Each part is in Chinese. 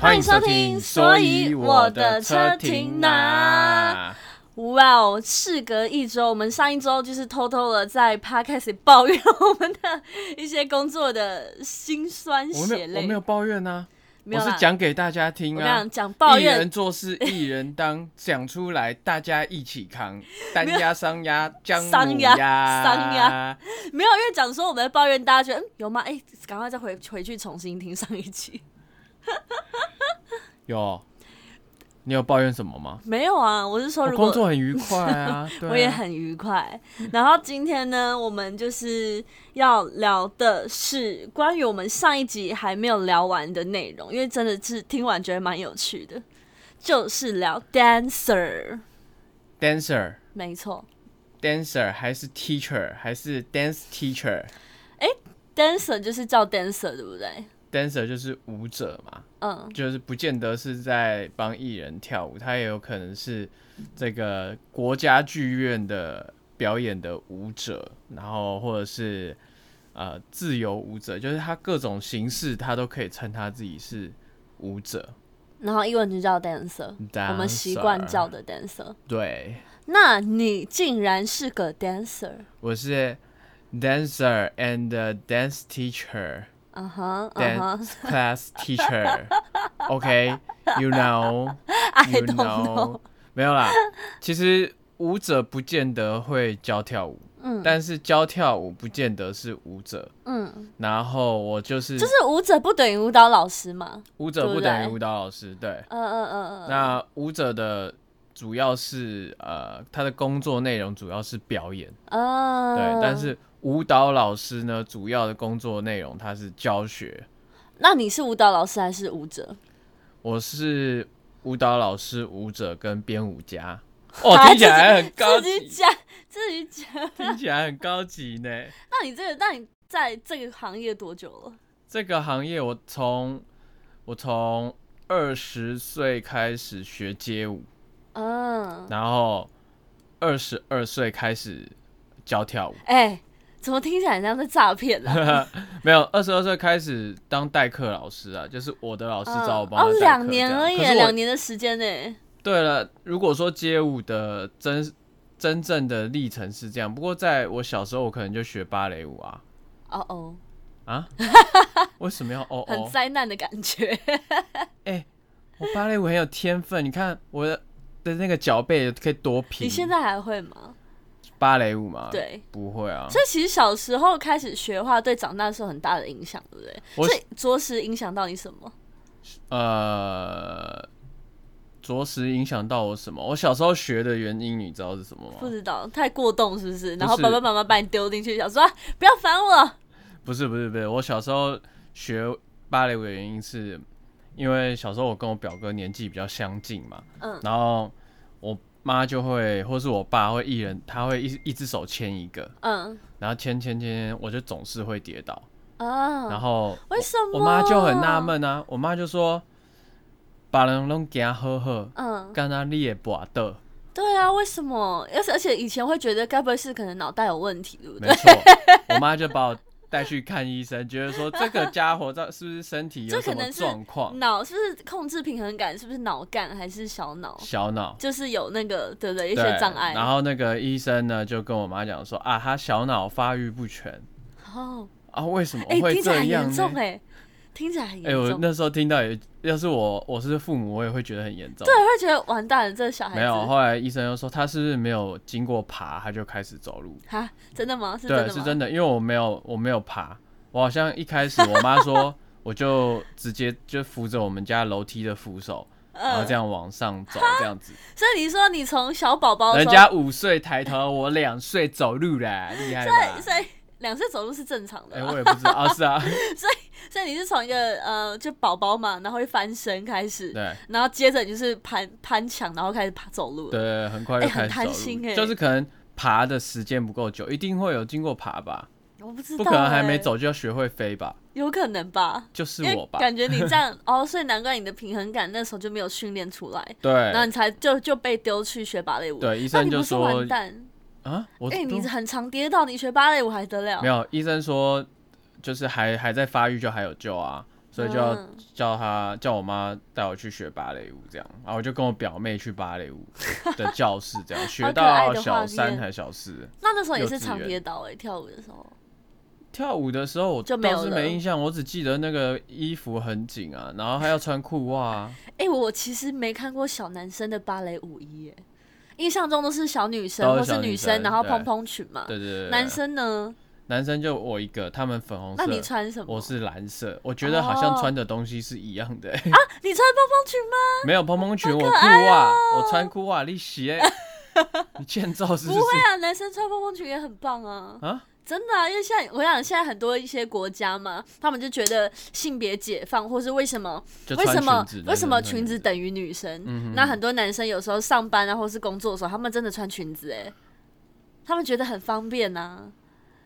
欢迎收听，所以我的车停哪？哇哦！事隔一周，我们上一周就是偷偷的在 podcast 抱怨我们的一些工作的辛酸血泪。我没有抱怨啊，我是讲给大家听啊。讲抱怨，一人做事一人当，讲出来大家一起扛，单压双压，姜母鸭，商压。没有，因为讲说我们在抱怨，大家觉得嗯有吗？哎，赶快再回回去重新听上一期。有。你有抱怨什么吗？没有啊，我是说，如果工作很愉快 啊，我也很愉快。然后今天呢，我们就是要聊的是关于我们上一集还没有聊完的内容，因为真的是听完觉得蛮有趣的，就是聊 dancer，dancer，没错，dancer 还是 teacher 还是 dance teacher？哎，dancer 就是叫 dancer 对不对？dancer 就是舞者嘛，嗯，就是不见得是在帮艺人跳舞，他也有可能是这个国家剧院的表演的舞者，然后或者是呃自由舞者，就是他各种形式他都可以称他自己是舞者。然后英文就叫 dancer，我们习惯叫的 dancer。对，那你竟然是个 dancer？我是 dancer and dance teacher。嗯哼，dance class teacher，OK，you know，you know，没有啦。其实舞者不见得会教跳舞，嗯，但是教跳舞不见得是舞者，嗯。然后我就是，就是舞者不等于舞蹈老师嘛？舞者不等于舞蹈老师，对，嗯嗯嗯嗯。那舞者的主要是呃，他的工作内容主要是表演，嗯，对，但是。舞蹈老师呢，主要的工作内容他是教学。那你是舞蹈老师还是舞者？我是舞蹈老师、舞者跟编舞家。哦，听起来很高级，自己讲，自己讲，听起来很高级呢。那你这个，那你在这个行业多久了？这个行业我从我从二十岁开始学街舞，嗯，然后二十二岁开始教跳舞。哎。怎么听起来像是诈骗呢？没有，二十二岁开始当代课老师啊，就是我的老师找我帮他哦，两年而已，两年的时间呢。对了，如果说街舞的真真正的历程是这样，不过在我小时候，我可能就学芭蕾舞啊。哦哦，啊？为什么要哦哦？很灾难的感觉。哎，我芭蕾舞很有天分，你看我的的那个脚背可以多平。你现在还会吗？芭蕾舞吗？对，不会啊。所以其实小时候开始学的话，对长大是有很大的影响，对不对？所以着实影响到你什么？呃，着实影响到我什么？我小时候学的原因，你知道是什么吗？不知道，太过动是不是？然后爸爸妈妈把你丢进去，想说不要烦我。不是不是不是，我小时候学芭蕾舞的原因是因为小时候我跟我表哥年纪比较相近嘛，嗯，然后我。妈就会，或是我爸会一人，他会一一只手牵一个，嗯，然后牵牵牵，我就总是会跌倒，啊，然后为什么？我妈就很纳闷啊，我妈就说，把人弄给他喝喝，嗯，干他你也不的，对啊，为什么？而且而且以前会觉得该不会是可能脑袋有问题，对不对？没错，我妈就把我。带去看医生，觉得说这个家伙在是不是身体有什么状况？脑是不是控制平衡感？是不是脑干还是小脑？小脑就是有那个对不对？一些障碍。然后那个医生呢，就跟我妈讲说啊，他小脑发育不全。哦啊，为什么会这样呢？哎。听起来很严重。哎，我那时候听到，也要是我我是父母，我也会觉得很严重。对，会觉得完蛋了，这小孩。没有，后来医生又说他是不是没有经过爬，他就开始走路？哈，真的吗？是对，是真的，因为我没有，我没有爬。我好像一开始我妈说，我就直接就扶着我们家楼梯的扶手，然后这样往上走，这样子。所以你说你从小宝宝，人家五岁抬头，我两岁走路啦，厉害吧？所以两岁走路是正常的。哎，我也不知道啊，是啊。所以所以你是从一个呃，就宝宝嘛，然后会翻身开始，对，然后接着就是攀攀墙，然后开始爬走路。对，很快就开始走路。哎，就是可能爬的时间不够久，一定会有经过爬吧。我不知道，不可能还没走就要学会飞吧？有可能吧，就是我吧。感觉你这样哦，所以难怪你的平衡感那时候就没有训练出来。对，然后你才就就被丢去学芭蕾舞。对，医生就说完蛋啊！我哎，你很常跌倒，你学芭蕾舞还得了？没有，医生说就是还还在发育，就还有救啊。所以就要叫他叫我妈带我去学芭蕾舞，这样，然后我就跟我表妹去芭蕾舞的 教室，这样学到小三还小四。那那时候也是常跌倒哎，跳舞的时候。跳舞的时候我倒是没印象，我只记得那个衣服很紧啊，然后还要穿裤袜。哎，我其实没看过小男生的芭蕾舞衣，哎，印象中都是小女生或是女生，然后蓬蓬裙嘛。对对对。男生呢？男生就我一个，他们粉红色。那你穿什么？我是蓝色。我觉得好像穿的东西是一样的。啊，你穿蓬蓬裙吗？没有蓬蓬裙，我裤袜，我穿裤袜。你鞋，你欠揍是不是？不会啊，男生穿蓬蓬裙也很棒啊。啊，真的啊，因为现在我想现在很多一些国家嘛，他们就觉得性别解放，或是为什么？为什么？为什么裙子等于女生？那很多男生有时候上班啊，或是工作的时候，他们真的穿裙子，哎，他们觉得很方便呐。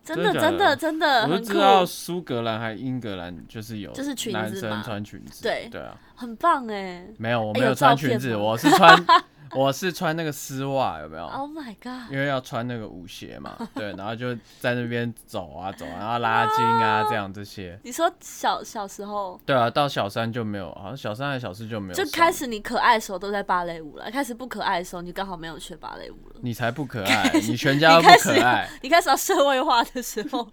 真的真的真的，我就知道苏格兰还英格兰就是有，就是裙子男生穿裙子，对对啊，很棒哎。没有，我没有穿裙子，我是穿。我是穿那个丝袜，有没有？Oh my god！因为要穿那个舞鞋嘛，对，然后就在那边走啊走，然后拉筋啊这样这些。你说小小时候？对啊，到小三就没有，好像小三还是小四就没有。就开始你可爱的时候都在芭蕾舞了，开始不可爱的时候你刚好没有学芭蕾舞了。你才不可爱，你全家都不 可爱。你开始要社会化的时候，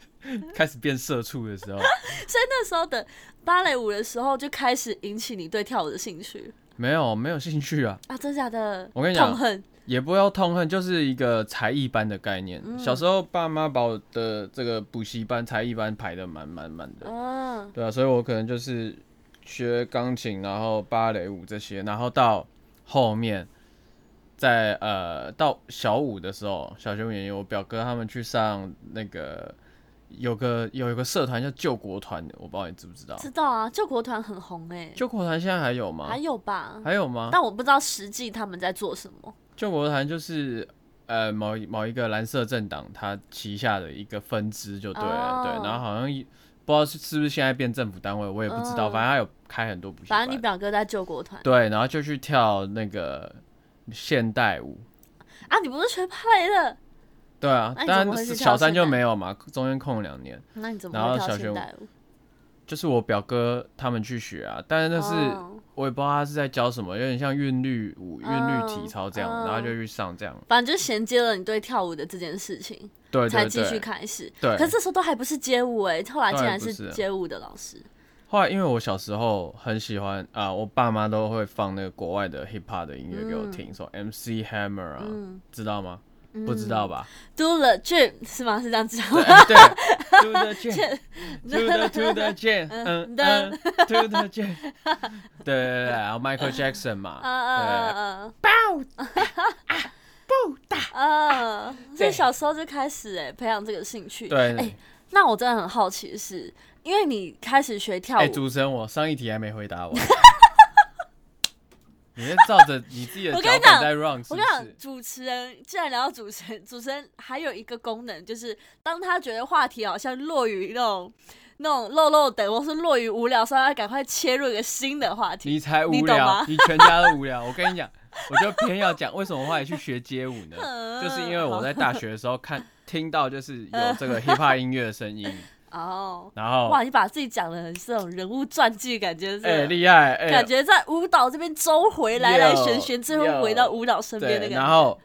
开始变社畜的时候，所以那时候的芭蕾舞的时候就开始引起你对跳舞的兴趣。没有，没有兴趣啊！啊，真假的？我跟你讲，痛恨也不要痛恨，就是一个才艺班的概念。小时候爸妈把我的这个补习班、才艺班排的满满满的。嗯，对啊，所以我可能就是学钢琴，然后芭蕾舞这些，然后到后面，在呃到小五的时候，小学五年级，我表哥他们去上那个。有个有一个社团叫救国团的，我不知道你知不知道？知道啊，救国团很红哎。救国团现在还有吗？还有吧？还有吗？但我不知道实际他们在做什么。救国团就是呃某某一个蓝色政党他旗下的一个分支就对了，对。然后好像不知道是是不是现在变政府单位，我也不知道。反正他有开很多补习班。反正你表哥在救国团。对，然后就去跳那个现代舞。啊，你不是学芭蕾的？对啊，但小三就没有嘛，中间空了两年。那你怎么？然后小学就是我表哥他们去学啊，但是那是我也不知道他是在教什么，有点像韵律舞、韵律体操这样，然后就去上这样。反正就衔接了你对跳舞的这件事情，对，才继续开始。对，可是这时候都还不是街舞哎，后来竟然是街舞的老师。后来因为我小时候很喜欢啊，我爸妈都会放那个国外的 hip hop 的音乐给我听，说 MC Hammer 啊，知道吗？不知道吧？Do the gym 是吗？是这样子吗？对，Do the gym，Do the Do the gym，嗯嗯，Do the gym，对对对，然后 Michael Jackson 嘛，对，爆不打啊！所以小时候就开始哎培养这个兴趣。对，哎，那我真的很好奇的是，因为你开始学跳舞，哎，主持人，我上一题还没回答完。你先照着你自己的脚本在 run。我跟你讲，主持人既然聊到主持人，主持人还有一个功能，就是当他觉得话题好像落于那种那种漏漏等，或是落于无聊，所以要赶快切入一个新的话题。你才无聊，你全家都无聊。我跟你讲，我就偏要讲为什么后来去学街舞呢？就是因为我在大学的时候看 听到就是有这个 hip hop 音乐的声音。哦，然后哇，你把自己讲的很这种人物传记，感觉是哎厉害，感觉在舞蹈这边周回来来旋旋，最后回到舞蹈身边那个。然后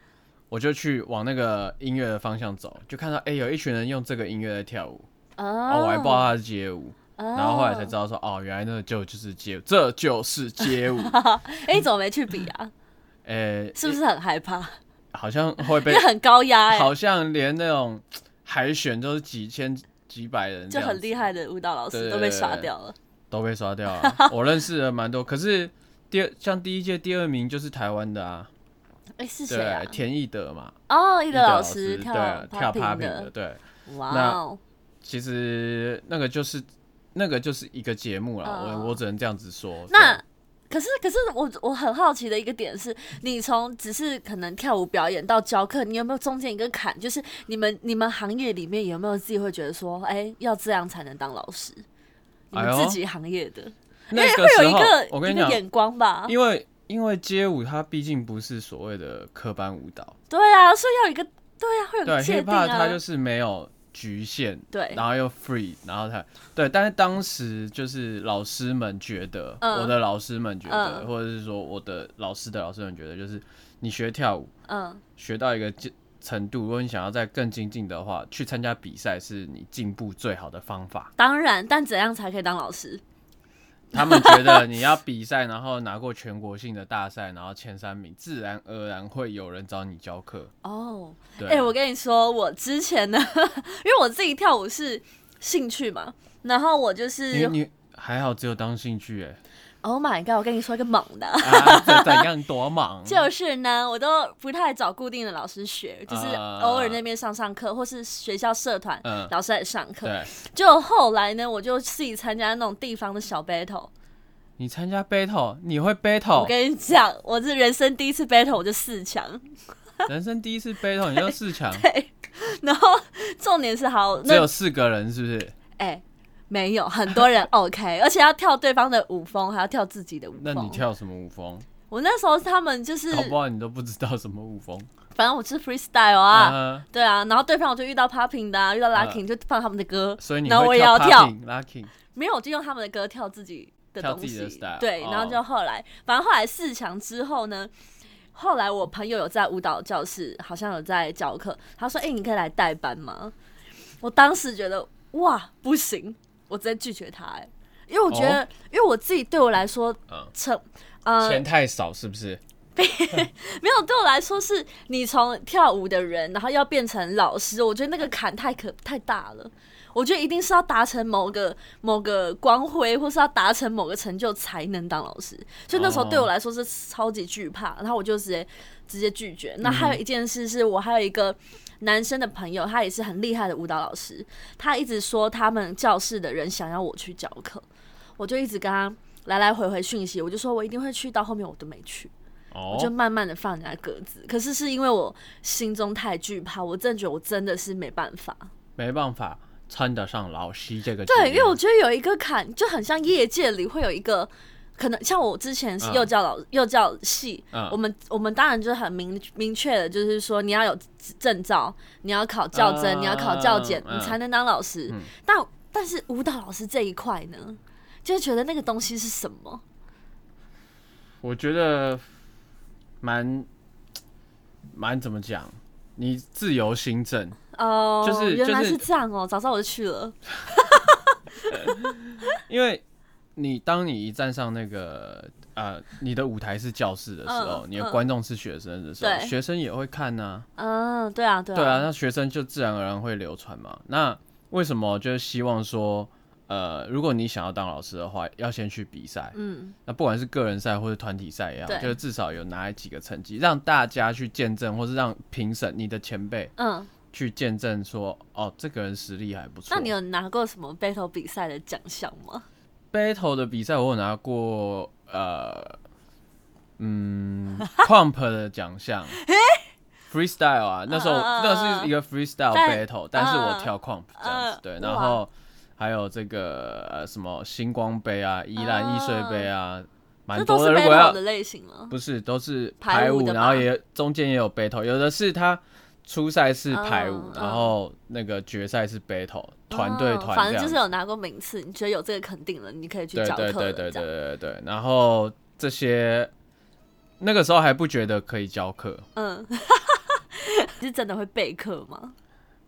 我就去往那个音乐的方向走，就看到哎有一群人用这个音乐在跳舞，哦，我还不知道他是街舞，然后后来才知道说哦，原来那就就是街，这就是街舞。哎，你怎么没去比啊？哎，是不是很害怕？好像会被，因为很高压，好像连那种海选都是几千。几百人就很厉害的舞蹈老师都被刷掉了，都被刷掉了。我认识了蛮多，可是第二像第一届第二名就是台湾的啊。哎，是谁啊？田义德嘛。哦，义德老师跳跳 popping 的，对。哇。那其实那个就是那个就是一个节目了，我我只能这样子说。那可是可是我我很好奇的一个点是，你从只是可能跳舞表演到教课，你有没有中间一个坎？就是你们你们行业里面有没有自己会觉得说，哎，要这样才能当老师？你们自己行业的，因为会有一个我跟你讲眼光吧，因为因为街舞它毕竟不是所谓的科班舞蹈，对啊，所以要有一个对啊，会有个界定啊，它就是没有。局限，对，然后又 free，然后他，对，但是当时就是老师们觉得，我的老师们觉得，或者是说我的老师的老师们觉得，就是你学跳舞，嗯，学到一个程度，如果你想要再更精进的话，去参加比赛是你进步最好的方法。当然，但怎样才可以当老师？他们觉得你要比赛，然后拿过全国性的大赛，然后前三名，自然而然会有人找你教课。哦，哎，我跟你说，我之前呢，因为我自己跳舞是兴趣嘛，然后我就是你你还好，只有当兴趣哎。Oh my god！我跟你说一个猛的，怎样多猛？就是呢，我都不太找固定的老师学，就是偶尔那边上上课，或是学校社团老师来上课。对。就后来呢，我就自己参加那种地方的小 battle。你参加 battle，你会 battle？我跟你讲，我是人生第一次 battle，我就四强。人生第一次 battle，你就四强？对。然后重点是好，只有四个人，是不是？哎。没有很多人 OK，而且要跳对方的舞风，还要跳自己的舞风。那你跳什么舞风？我那时候他们就是，搞不好你都不知道什么舞风。反正我是 freestyle 啊，对啊。然后对方我就遇到 popping 的，遇到 locking 就放他们的歌，所以你然后我也要跳 locking。没有，就用他们的歌跳自己的东西。对，然后就后来，反正后来四强之后呢，后来我朋友有在舞蹈教室，好像有在教课，他说：“哎，你可以来代班吗？”我当时觉得哇，不行。我直接拒绝他哎，因为我觉得，因为我自己对我来说，成呃钱太少是不是？没有，对我来说是你从跳舞的人，然后要变成老师，我觉得那个坎太可太大了。我觉得一定是要达成某个某个光辉，或是要达成某个成就才能当老师。所以那时候对我来说是超级惧怕，然后我就直接直接拒绝。那还有一件事是我还有一个。男生的朋友，他也是很厉害的舞蹈老师。他一直说他们教室的人想要我去教课，我就一直跟他来来回回讯息，我就说我一定会去。到后面我都没去，我就慢慢的放人家鸽子。可是是因为我心中太惧怕，我真的觉得我真的是没办法，没办法称得上老师这个。对，因为我觉得有一个坎，就很像业界里会有一个。可能像我之前是幼教老幼教系，我们我们当然就是很明明确的，就是说你要有证照，你要考教甄，你要考教检，你才能当老师。但但是舞蹈老师这一块呢，就觉得那个东西是什么？我觉得蛮蛮怎么讲？你自由行政哦，就是原来是这样哦，早知道我就去了。因为。你当你一站上那个呃，你的舞台是教室的时候，你的观众是学生的时候，学生也会看呢。嗯，对啊，对啊，对啊，那学生就自然而然会流传嘛。那为什么就是希望说，呃，如果你想要当老师的话，要先去比赛。嗯，那不管是个人赛或者团体赛也好，就是至少有拿几个成绩，让大家去见证，或是让评审你的前辈嗯去见证说，哦，这个人实力还不错。那你有拿过什么 battle 比赛的奖项吗？battle 的比赛我有拿过，呃，嗯，comp 的奖项，freestyle 啊，那时候那是一个 freestyle battle，但是我跳 comp 这样子，对，然后还有这个呃什么星光杯啊、依兰易碎杯啊，蛮多的。如果要的类型吗？不是，都是排舞，然后也中间也有 battle，有的是他。初赛是排舞，然后那个决赛是 battle 团队团，反正就是有拿过名次，你觉得有这个肯定了，你可以去教课。对对对对对对对。然后这些那个时候还不觉得可以教课，嗯，是真的会备课吗？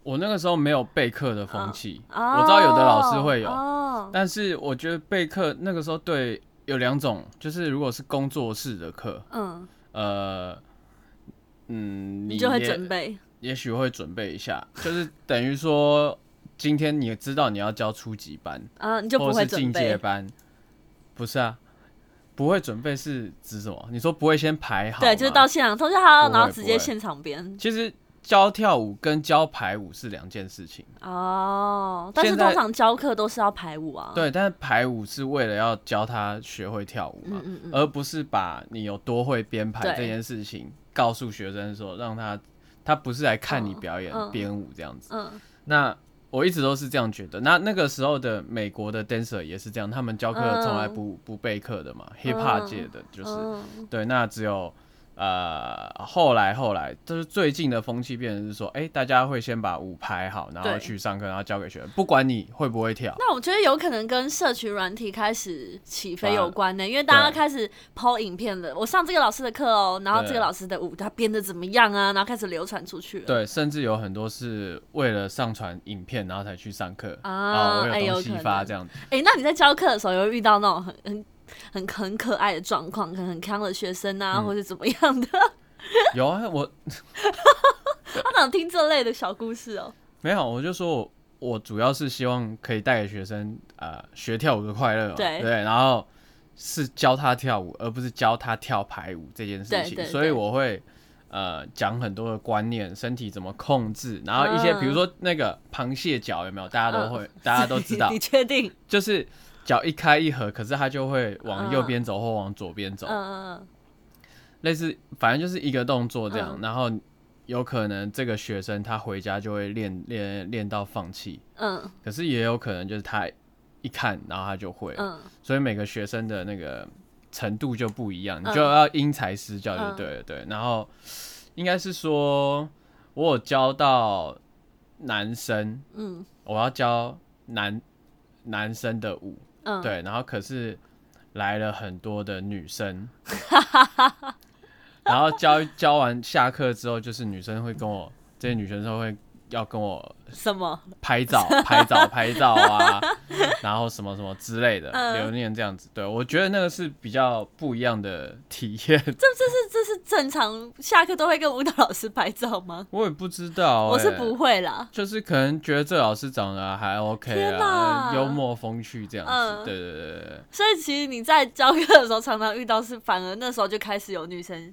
我那个时候没有备课的风气，我知道有的老师会有，但是我觉得备课那个时候对有两种，就是如果是工作室的课，嗯，呃，嗯，你就会准备。也许会准备一下，就是等于说，今天你知道你要教初级班啊，你就不会进阶班，不是啊，不会准备是指什么？你说不会先排好？对，就是到现场，同学好，然后直接现场编。其实教跳舞跟教排舞是两件事情哦。但是通常教课都是要排舞啊。对，但是排舞是为了要教他学会跳舞嘛，而不是把你有多会编排这件事情告诉学生说，让他他不是来看你表演编舞这样子。嗯，那我一直都是这样觉得。那那个时候的美国的 dancer 也是这样，他们教课从来不不备课的嘛，hip hop 界的就是对，那只有。呃，后来后来就是最近的风气变成是说，哎，大家会先把舞排好，然后去上课，然后交给学生，不管你会不会跳。那我觉得有可能跟社群软体开始起飞有关呢，因为大家开始抛影片了。我上这个老师的课哦，然后这个老师的舞他编的怎么样啊？然后开始流传出去了。对，甚至有很多是为了上传影片，然后才去上课啊，我有东西发这样子。哎，那你在教课的时候有遇到那种很很？很很可爱的状况，可能很康的学生啊，或者怎么样的？有啊，我 他想听这类的小故事哦。没有，我就说我我主要是希望可以带给学生呃学跳舞的快乐，对对，然后是教他跳舞，而不是教他跳排舞这件事情。所以我会呃讲很多的观念，身体怎么控制，然后一些比如说那个螃蟹脚有没有？大家都会，大家都知道。你确定？就是。脚一开一合，可是他就会往右边走或往左边走，嗯嗯类似反正就是一个动作这样，然后有可能这个学生他回家就会练练练到放弃，嗯，可是也有可能就是他一看然后他就会，嗯，所以每个学生的那个程度就不一样，你就要因材施教就对了，对，然后应该是说我有教到男生，嗯，我要教男男生的舞。对，然后可是来了很多的女生，然后教教完下课之后，就是女生会跟我，这些女生都会。要跟我什么拍照、拍照、拍照啊，然后什么什么之类的留念这样子，对我觉得那个是比较不一样的体验。这这是这是正常下课都会跟舞蹈老师拍照吗？我也不知道，我是不会啦。就是可能觉得这老师长得还 OK 啊，幽默风趣这样子。对对对对。所以其实你在教课的时候常常遇到，是反而那时候就开始有女生。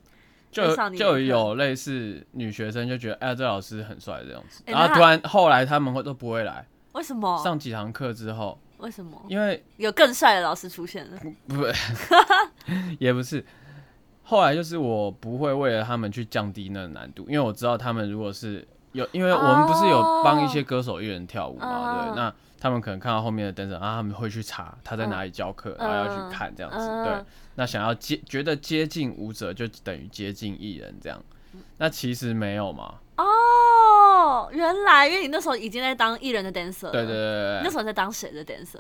就就有类似女学生就觉得哎，这老师很帅这样子，然后突然后来他们会都不会来，为什么？上几堂课之后，为什么？因为有更帅的老师出现了。不，也不是。后来就是我不会为了他们去降低那个难度，因为我知道他们如果是有，因为我们不是有帮一些歌手艺人跳舞嘛，对，那他们可能看到后面的灯神啊他们会去查他在哪里教课，然后要去看这样子，对。那想要接觉得接近舞者就等于接近艺人这样，那其实没有嘛。哦，原来因为你那时候已经在当艺人的 dancer。对对对那时候在当谁的 dancer？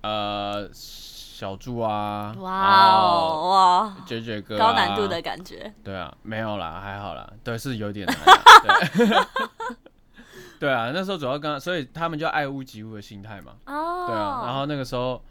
呃，小猪啊。哇哦哇！杰杰哥。高难度的感觉。对啊，没有啦，还好啦。对，是有点难。对啊，那时候主要跟，所以他们就爱屋及乌的心态嘛。哦。对啊，然后那个时候。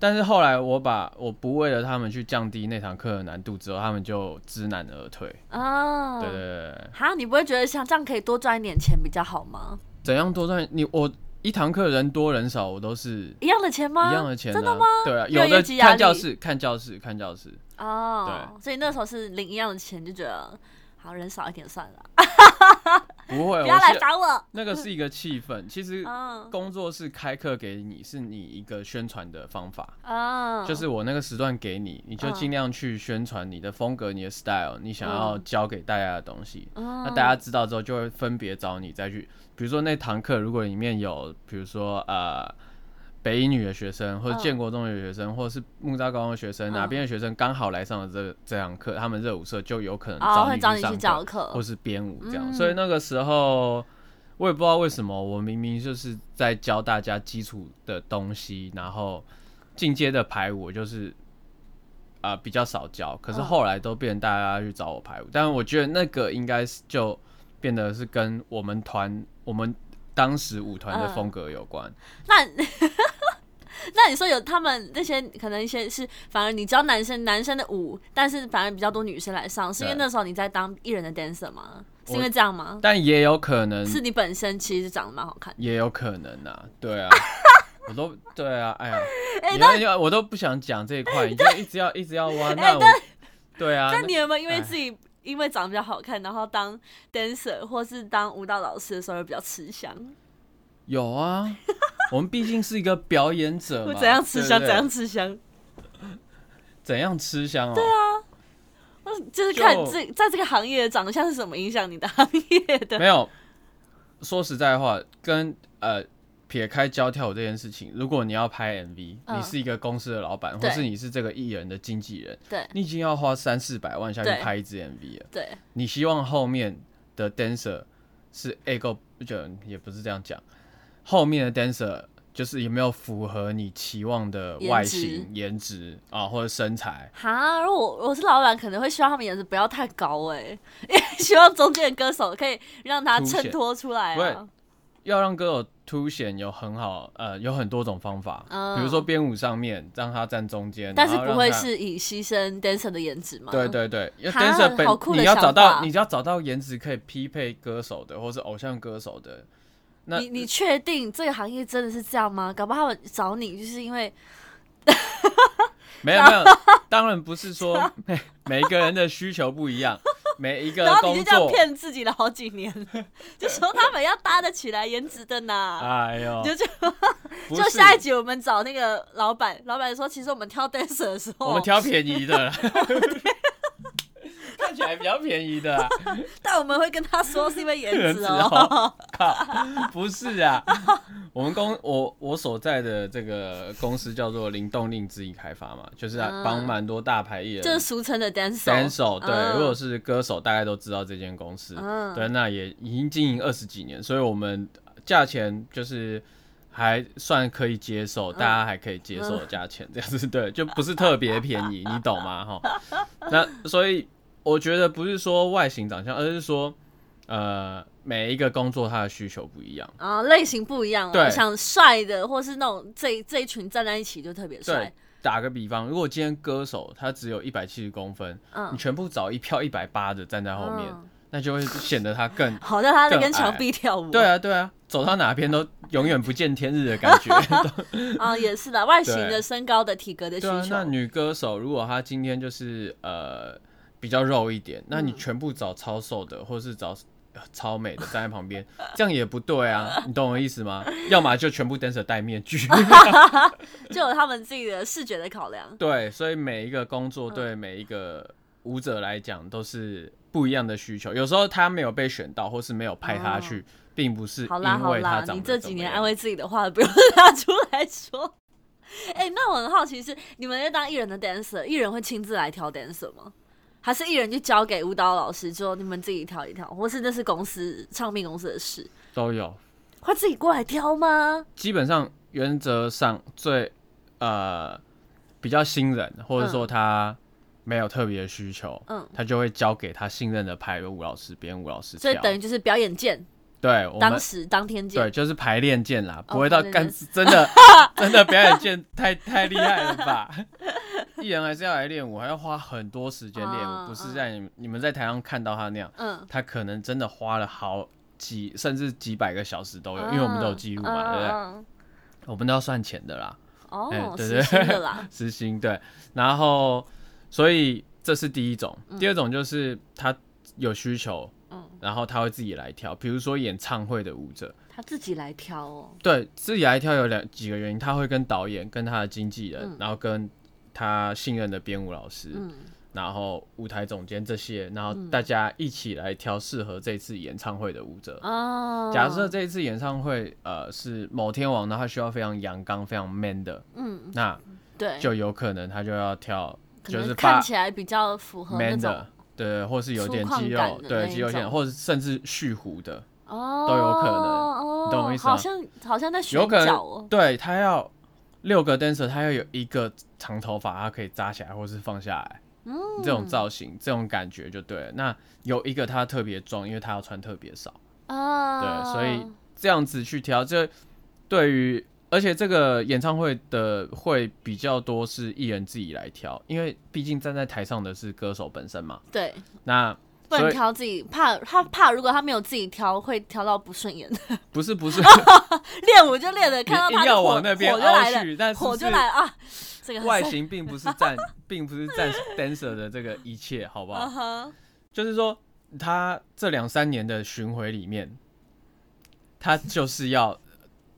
但是后来我把我不为了他们去降低那堂课的难度之后，他们就知难而退。哦，对对对。哈，你不会觉得像这样可以多赚一点钱比较好吗？怎样多赚？你我一堂课人多人少，我都是一样的钱吗？一样的钱，真的吗？对啊，有的看教室，看教室，看教室。哦，对，所以那时候是领一样的钱，就觉得好人少一点算了。不会，不要来找我。那个是一个气氛。其实 工作室开课给你，是你一个宣传的方法。啊，就是我那个时段给你，你就尽量去宣传你的风格、你的 style，你想要教给大家的东西。那大家知道之后，就会分别找你再去。比如说那堂课，如果里面有，比如说呃。北一女的学生，或者建国中的学生，或者是木栅高中的学生，哪边的学生刚好来上了这这堂课，他们热舞社就有可能找你去上课，或是编舞这样。所以那个时候，我也不知道为什么，我明明就是在教大家基础的东西，然后进阶的排舞就是啊比较少教，可是后来都变成大家去找我排舞。但是我觉得那个应该是就变得是跟我们团我们。当时舞团的风格有关。那 那你说有他们那些可能一些是反而你教男生男生的舞，但是反而比较多女生来上，是因为那时候你在当艺人的 dancer 吗？是因为这样吗？但也有可能是你本身其实长得蛮好看。也有可能啊，对啊，我都对啊，哎呀，哎，我都不想讲这一块，你就一直要一直要挖，那我对啊。那你有没有因为自己？因为长得比较好看，然后当 dancer 或是当舞蹈老师的时候比较吃香？有啊，我们毕竟是一个表演者嘛。怎样吃香？怎样吃香？怎样吃香哦？对啊，就是看这在这个行业长相是什么影响你的行业的？没有，说实在话，跟呃。撇开教跳舞这件事情，如果你要拍 MV，你是一个公司的老板，或是你是这个艺人的经纪人，对，你已经要花三四百万下去拍一支 MV 了。对，你希望后面的 dancer 是 A 够，就也不是这样讲，后面的 dancer 就是有没有符合你期望的外形、颜值啊，或者身材？哈，如果我是老板，可能会希望他们颜值不要太高，哎，希望中间的歌手可以让他衬托出来啊。要让歌手凸显有很好，呃，有很多种方法，比如说编舞上面让他站中间，但是不会是以牺牲 dancer 的颜值吗？对对对，dancer 本你要找到，你要找到颜值可以匹配歌手的，或是偶像歌手的。那你你确定这个行业真的是这样吗？搞不好找你就是因为。没有没有，当然不是说每个人的需求不一样，每一个工作骗自己了好几年，就说他们要搭得起来颜值的呢。哎呦，就就就下一集我们找那个老板，老板说其实我们挑 dancer 的时候，我们挑便宜的。看起来比较便宜的，但我们会跟他说是因为颜值哦。靠，不是啊，我们公我我所在的这个公司叫做灵动令自己开发嘛，就是帮蛮多大牌艺人，就是俗称的 dancer。dancer 对，如果是歌手，大概都知道这间公司。对，那也已经经营二十几年，所以我们价钱就是还算可以接受，大家还可以接受的价钱，这样子对，就不是特别便宜，你懂吗？哈，那所以。我觉得不是说外形长相，而是说，呃，每一个工作它的需求不一样啊，类型不一样。对，想帅的，或是那种这这一群站在一起就特别帅。打个比方，如果今天歌手他只有一百七十公分，嗯，你全部找一票一百八的站在后面，那就会显得他更 好像他在跟墙壁跳舞。对啊，对啊，走到哪边都永远不见天日的感觉。啊，也是的，外形的、身高的、体格的需求。那女歌手如果她今天就是呃。比较肉一点，那你全部找超瘦的，或者是找超美的站在旁边，这样也不对啊，你懂我意思吗？要么就全部 dancer 戴面具，就有他们自己的视觉的考量。对，所以每一个工作对每一个舞者来讲都是不一样的需求。有时候他没有被选到，或是没有派他去，并不是因为他长你这几年安慰自己的话不用拿出来说。哎，那我很好奇是，你们在当艺人的 dancer，艺人会亲自来挑 dancer 吗？还是艺人就交给舞蹈老师，之后你们自己挑一挑，或是那是公司唱片公司的事，都有。会自己过来挑吗？基本上原则上最呃比较新人，或者说他没有特别的需求，嗯，他就会交给他信任的排舞老师、编舞老师。所以等于就是表演见。对，当时当天见。对，就是排练见啦，不会到干真的 真的表演见，太太厉害了吧？艺人还是要来练舞，还要花很多时间练舞，不是在你你们在台上看到他那样。嗯，他可能真的花了好几甚至几百个小时都有，因为我们都有记录嘛，对不对？我们都要算钱的啦。哦，对对，实的啦，实薪对。然后，所以这是第一种，第二种就是他有需求，嗯，然后他会自己来挑，比如说演唱会的舞者，他自己来挑哦。对，自己来挑有两几个原因，他会跟导演、跟他的经纪人，然后跟。他信任的编舞老师，然后舞台总监这些，然后大家一起来挑适合这次演唱会的舞者。哦，假设这一次演唱会，呃，是某天王，那他需要非常阳刚、非常 man 的，嗯，那对，就有可能他就要跳，就是看起来比较符合 man 的，对，或是有点肌肉，对，肌肉线，或者甚至蓄胡的，哦，都有可能，你懂我意思吗？好像好像在选角哦，对他要。六个 dancer，他要有一个长头发，他可以扎起来或是放下来，嗯，这种造型，这种感觉就对了。那有一个他特别壮，因为他要穿特别少。啊，对，所以这样子去挑，这对于而且这个演唱会的会比较多是艺人自己来挑，因为毕竟站在台上的是歌手本身嘛，对，那。不能挑自己，怕他怕，如果他没有自己挑，会挑到不顺眼 的。不是不是，练舞就练的，看到他要往那边来了，但火就来啊。这个外形并不是占，并不是占 dancer 的这个一切，好不好？就是说他这两三年的巡回里面，他就是要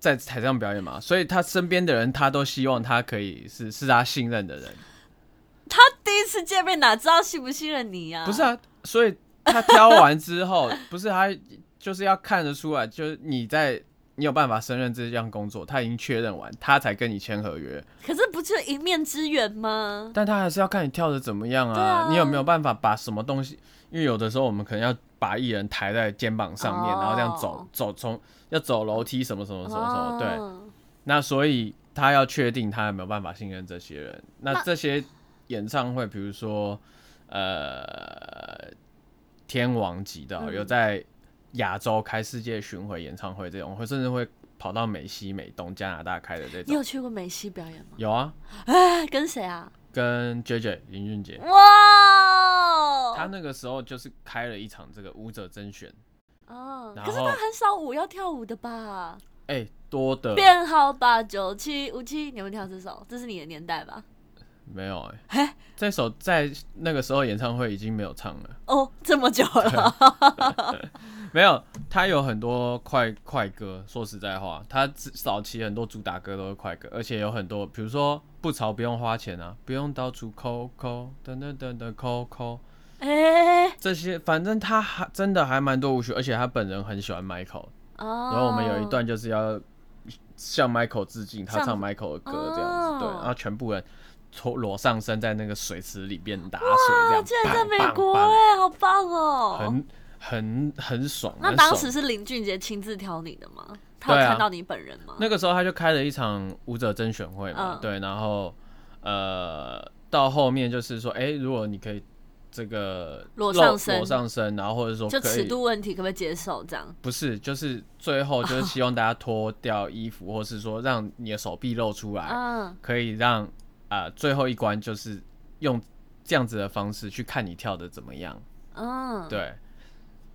在台上表演嘛，所以他身边的人他都希望他可以是是他信任的人。他第一次见面哪知道信不信任你呀？不是啊，所以他挑完之后，不是他就是要看得出来，就是你在。你有办法胜任这项工作，他已经确认完，他才跟你签合约。可是不就一面之缘吗？但他还是要看你跳的怎么样啊！你有没有办法把什么东西？因为有的时候我们可能要把艺人抬在肩膀上面，然后这样走走，从要走楼梯什么什么什么什么。对，那所以他要确定他有没有办法信任这些人。那这些演唱会，比如说呃天王级的，有在。亚洲开世界巡回演唱会这种，会甚至会跑到美西、美东、加拿大开的这种。你有去过美西表演吗？有啊。哎，跟谁啊？跟 J J 林俊杰。哇！他那个时候就是开了一场这个舞者甄选。哦。可是他很少舞要跳舞的吧？哎，多的。编号八九七五七，你们跳这首？这是你的年代吧？没有哎，这首在那个时候演唱会已经没有唱了。哦，这么久了，没有，他有很多快快歌。说实在话，他早期很多主打歌都是快歌，而且有很多，比如说不潮不用花钱啊，不用到处抠抠等等等等抠抠，哎，这些反正他还真的还蛮多舞曲，而且他本人很喜欢 Michael，然后我们有一段就是要向 Michael 致敬，他唱 Michael 的歌这样子，对，然后全部人。裸裸上身在那个水池里边打水，这样，竟然在美国哎，好棒哦，很很很爽。那当时是林俊杰亲自挑你的吗？他有看到你本人吗？那个时候他就开了一场舞者甄选会嘛，对，然后呃，到后面就是说，哎，如果你可以这个裸上身，裸上身，然后或者说就尺度问题，可不可以接受这样？不是，就是最后就是希望大家脱掉衣服，或是说让你的手臂露出来，嗯，可以让。啊，最后一关就是用这样子的方式去看你跳的怎么样。嗯，对。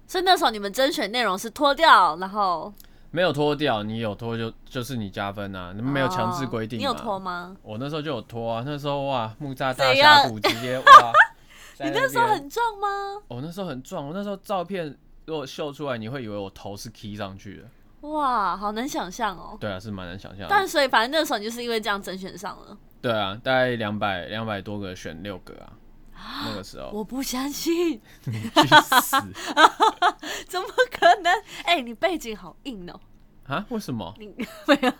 所以那时候你们甄选内容是脱掉，然后没有脱掉，你有脱就就是你加分啊，你们没有强制规定。你有脱吗？我那时候就有脱啊，那时候哇，木栅大峡谷直接 哇。你那时候很壮吗？我那时候很壮，我那时候照片如果秀出来，你会以为我头是 key 上去的。哇，好难想象哦。对啊，是蛮难想象。但所以反正那时候你就是因为这样甄选上了。对啊，大概两百两百多个选六个啊，那个时候我不相信，去死！怎么可能？哎，你背景好硬哦！啊？为什么？你 没有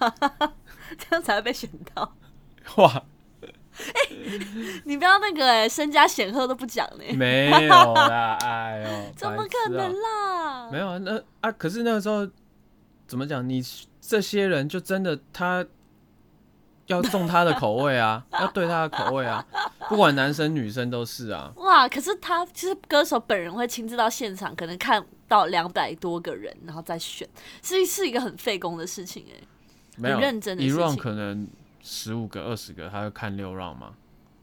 这样才会被选到？哇！哎，你不要那个哎，身家显赫都不讲呢？没有啦，哎呦，怎么可能啦？没有啊，那啊，可是那个时候怎么讲？你这些人就真的他。要中他的口味啊，要对他的口味啊，不管男生女生都是啊。哇，可是他其实歌手本人会亲自到现场，可能看到两百多个人，然后再选，是是一个很费工的事情哎。没有认真的一 round 可能十五个、二十个，他会看六 round 吗？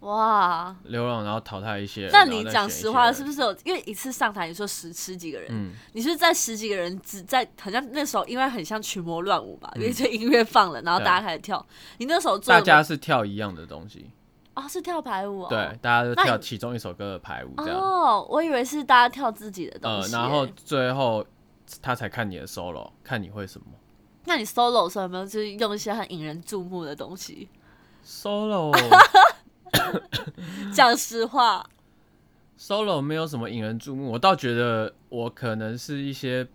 哇，流浪然后淘汰一些。那你讲实话，是不是有？因为一次上台，你说十十几个人，嗯，你是在十几个人只在，好像那时候因为很像群魔乱舞吧，因为这音乐放了，然后大家开始跳。你那时候大家是跳一样的东西哦，是跳排舞，对，大家都跳其中一首歌的排舞这样。哦，我以为是大家跳自己的东西。然后最后他才看你的 solo，看你会什么。那你 solo 时候有没有就是用一些很引人注目的东西？solo。讲实话，solo 没有什么引人注目。我倒觉得我可能是一些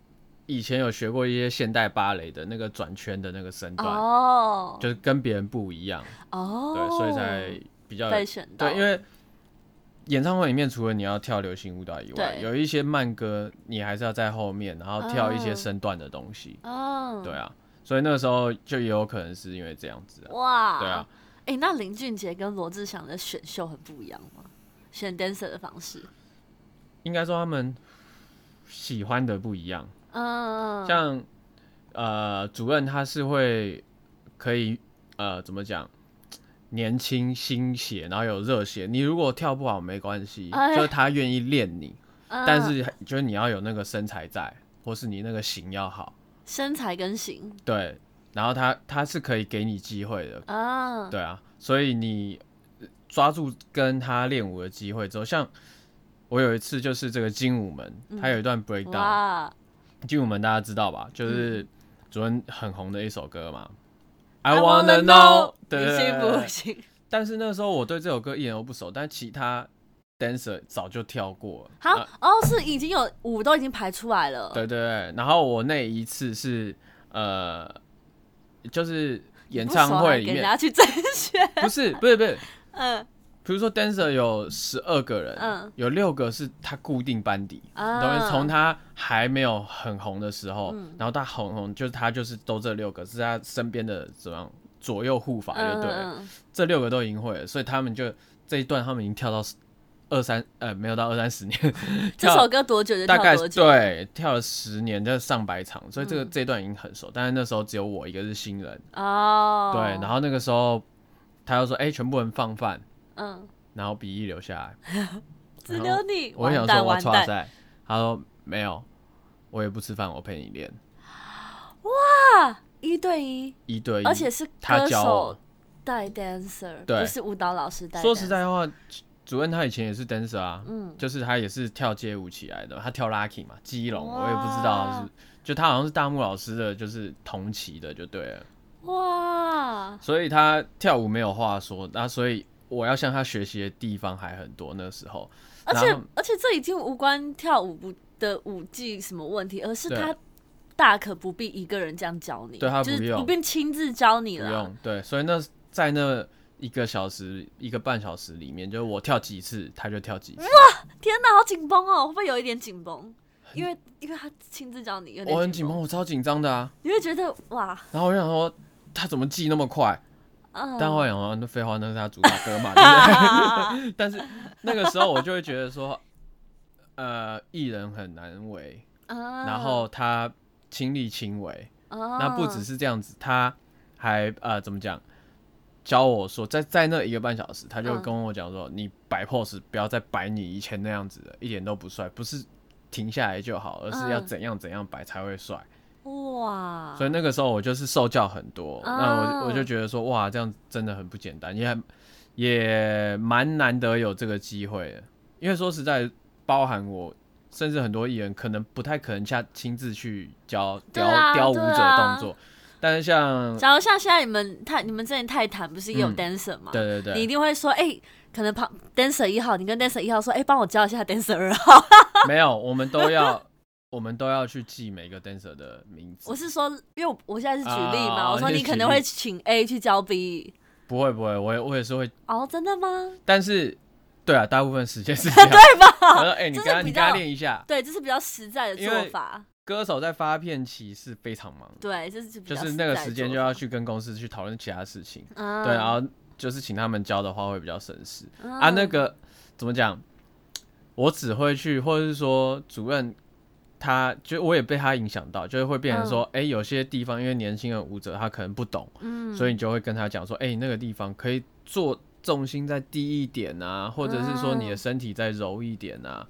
以前有学过一些现代芭蕾的那个转圈的那个身段，哦，就是跟别人不一样，哦，对，所以才比较被选到。对，因为演唱会里面除了你要跳流行舞蹈以外，有一些慢歌，你还是要在后面，然后跳一些身段的东西。哦，对啊，所以那个时候就也有可能是因为这样子。哇，对啊。哎，那林俊杰跟罗志祥的选秀很不一样吗？选 dancer 的方式，应该说他们喜欢的不一样。嗯，像呃，主任他是会可以呃，怎么讲？年轻新血，然后有热血。你如果跳不好没关系，就是他愿意练你，但是就是你要有那个身材在，或是你那个型要好。身材跟型，对。然后他他是可以给你机会的啊，对啊，所以你抓住跟他练舞的机会之后，像我有一次就是这个精武门，他有一段 breakdown。精武门大家知道吧？就是昨天很红的一首歌嘛。I wanna know，对对对。但是那时候我对这首歌一点都不熟，但其他 dancer 早就跳过了。好哦，是已经有舞都已经排出来了。对对对。然后我那一次是呃，就是演唱会里面，去甄选。不是不是不是，嗯。比如说，dancer 有十二个人，嗯，有六个是他固定班底，等于从他还没有很红的时候，然后他红红，就是他就是都这六个是他身边的怎么样左右护法就对，这六个都已经会了，所以他们就这一段他们已经跳到二三呃没有到二三十年，这首歌多久就大概对跳了十年，就上百场，所以这个这一段已经很熟，但是那时候只有我一个是新人哦，对，然后那个时候他又说哎，全部人放饭。嗯，然后笔一留下来，只留你。我想说，我哇塞，他说没有，我也不吃饭，我陪你练。哇，一对一，一对一，而且是歌手带 dancer，不是舞蹈老师带。说实在话，主任他以前也是 dancer 啊，嗯，就是他也是跳街舞起来的，他跳 lucky 嘛，基隆，我也不知道是，就他好像是大木老师的，就是同期的，就对了。哇，所以他跳舞没有话说，那所以。我要向他学习的地方还很多，那时候，而且而且这已经无关跳舞不的舞技什么问题，而是他大可不必一个人这样教你，对他不用，不必亲自教你了，不用，对，所以那在那一个小时一个半小时里面，就是我跳几次他就跳几次，哇，天哪，好紧绷哦，会不会有一点紧绷？因为因为他亲自教你，我很紧绷，我超紧张的啊，你会觉得哇，然后我就想说他怎么记那么快？但后来哦，那废话，那是他主打歌嘛，对不对？但是那个时候我就会觉得说，呃，艺人很难为，然后他亲力亲为，那不只是这样子，他还呃怎么讲？教我说，在在那一个半小时，他就跟我讲说，你摆 pose 不要再摆你以前那样子的，一点都不帅，不是停下来就好，而是要怎样怎样摆才会帅。哇！所以那个时候我就是受教很多，那我我就觉得说，哇，这样真的很不简单，也也蛮难得有这个机会的。因为说实在，包含我，甚至很多艺人可能不太可能下亲自去教雕雕舞者动作。但是像，假如像现在你们泰你们之前泰坦不是也有 dancer 吗？对对对，你一定会说，哎，可能旁 dancer 一号，你跟 dancer 一号说，哎，帮我教一下 dancer 二号。没有，我们都要。我们都要去记每个 dancer 的名字。我是说，因为我现在是举例嘛，我说你可能会请 A 去教 B。不会不会，我我也是会。哦，真的吗？但是，对啊，大部分时间是这样，对吧？我说，哎，你跟他你跟他练一下。对，这是比较实在的做法。歌手在发片期是非常忙。对，这是就是那个时间就要去跟公司去讨论其他事情。对，然后就是请他们教的话会比较省事啊。那个怎么讲？我只会去，或者是说主任。他就我也被他影响到，就是会变成说，哎，有些地方因为年轻的舞者他可能不懂，嗯，所以你就会跟他讲说，哎，那个地方可以做重心再低一点啊，或者是说你的身体再柔一点啊，